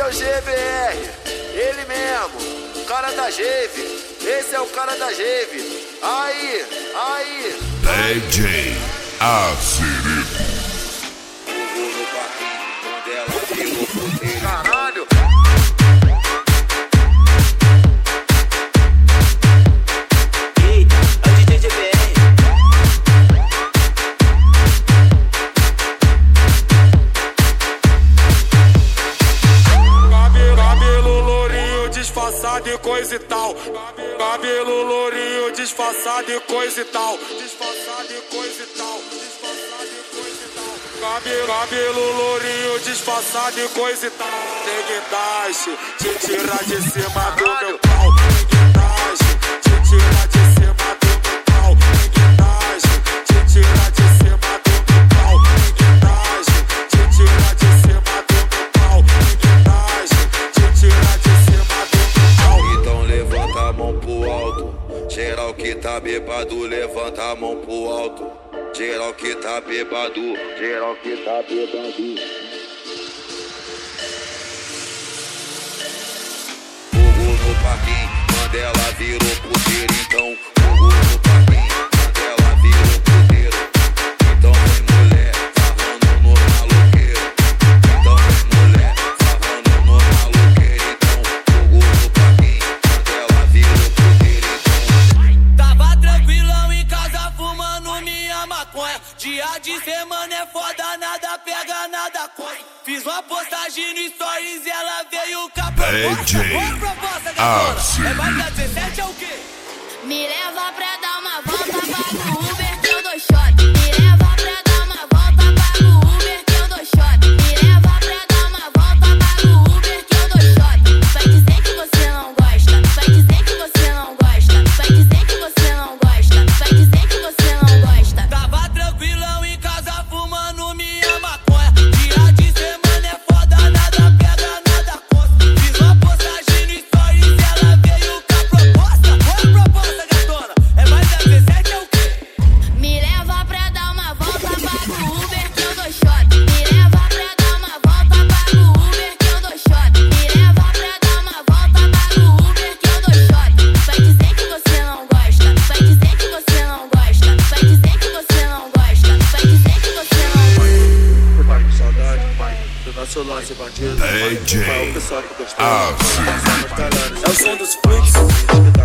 Esse é o GBR, ele mesmo, cara da Geve. Esse é o cara da Geve. Aí, aí. DJ Aceredo. disfarçado e coisa e tal. Cabelo lourinho disfarçado e coisa e tal. Disfarçado e coisa e tal. Cabelo, lourinho disfarçado e coisa e tal. Tem guindaste, te tirar de cima do meu pau. alto. Geral que tá bebado, geral que tá bebado. Fogo no parquinho, quando ela virou poder então. assistindo stories e ela veio com a proposta. Qual a proposta. É mais da 17 é o quê? Me Ah. É o som dos freaks.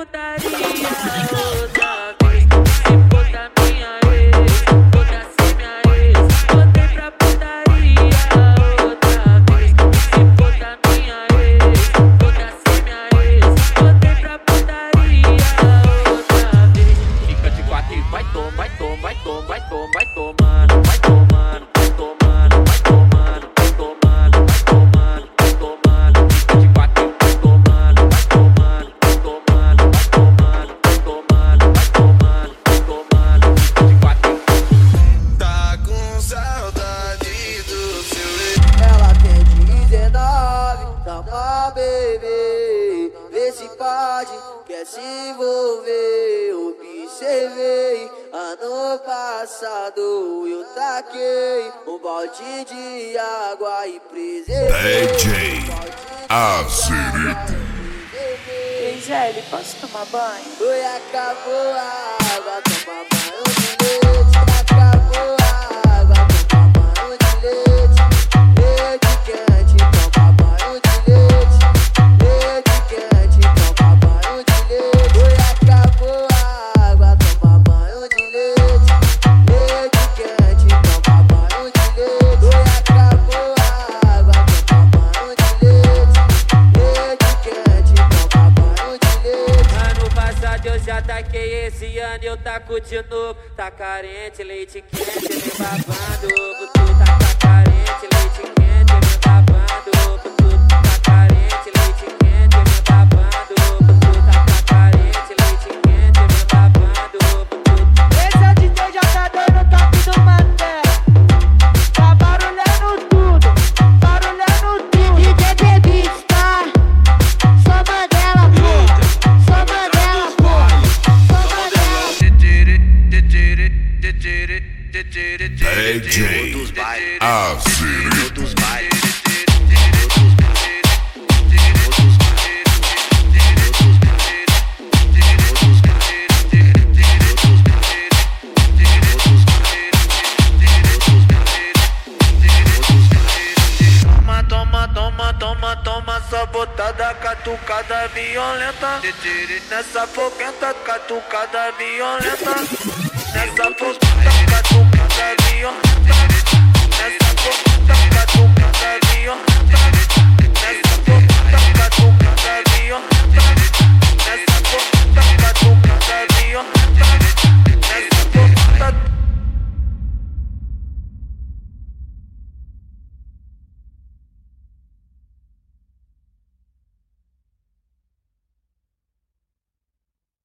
gustaría otra beber, vê se pode, quer se envolver. Observei, ano passado eu taquei um balde de água e preservei. DJ Azerito. Gisele, posso tomar banho? Oi, acabou a água, toma banho. Tá taquei esse ano eu taco de novo. Tá carente, leite quente, me babando. DJ Azirito. Toma, toma, toma, toma, toma, sabotada, catucada violenta. Nessa foguenta, catucada violenta. Nessa foguenta, te dio.